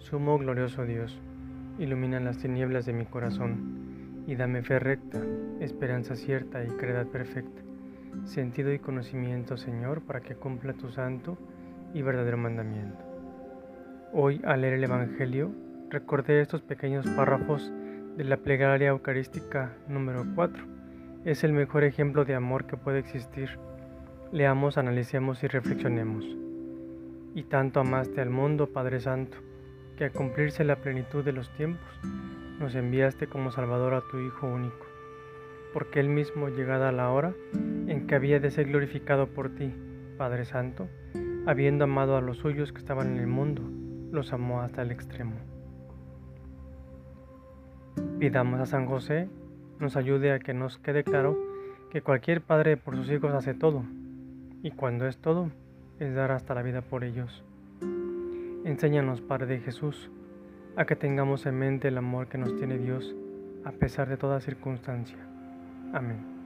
Sumo glorioso Dios, ilumina las tinieblas de mi corazón y dame fe recta, esperanza cierta y credad perfecta, sentido y conocimiento, Señor, para que cumpla tu santo y verdadero mandamiento. Hoy, al leer el Evangelio, recordé estos pequeños párrafos de la plegaria eucarística número 4. Es el mejor ejemplo de amor que puede existir. Leamos, analicemos y reflexionemos. Y tanto amaste al mundo, Padre Santo, que a cumplirse la plenitud de los tiempos, nos enviaste como Salvador a tu Hijo único, porque Él mismo, llegada la hora en que había de ser glorificado por ti, Padre Santo, habiendo amado a los suyos que estaban en el mundo, los amó hasta el extremo. Pidamos a San José nos ayude a que nos quede claro que cualquier padre por sus hijos hace todo, y cuando es todo, es dar hasta la vida por ellos. Enséñanos, Padre de Jesús, a que tengamos en mente el amor que nos tiene Dios a pesar de toda circunstancia. Amén.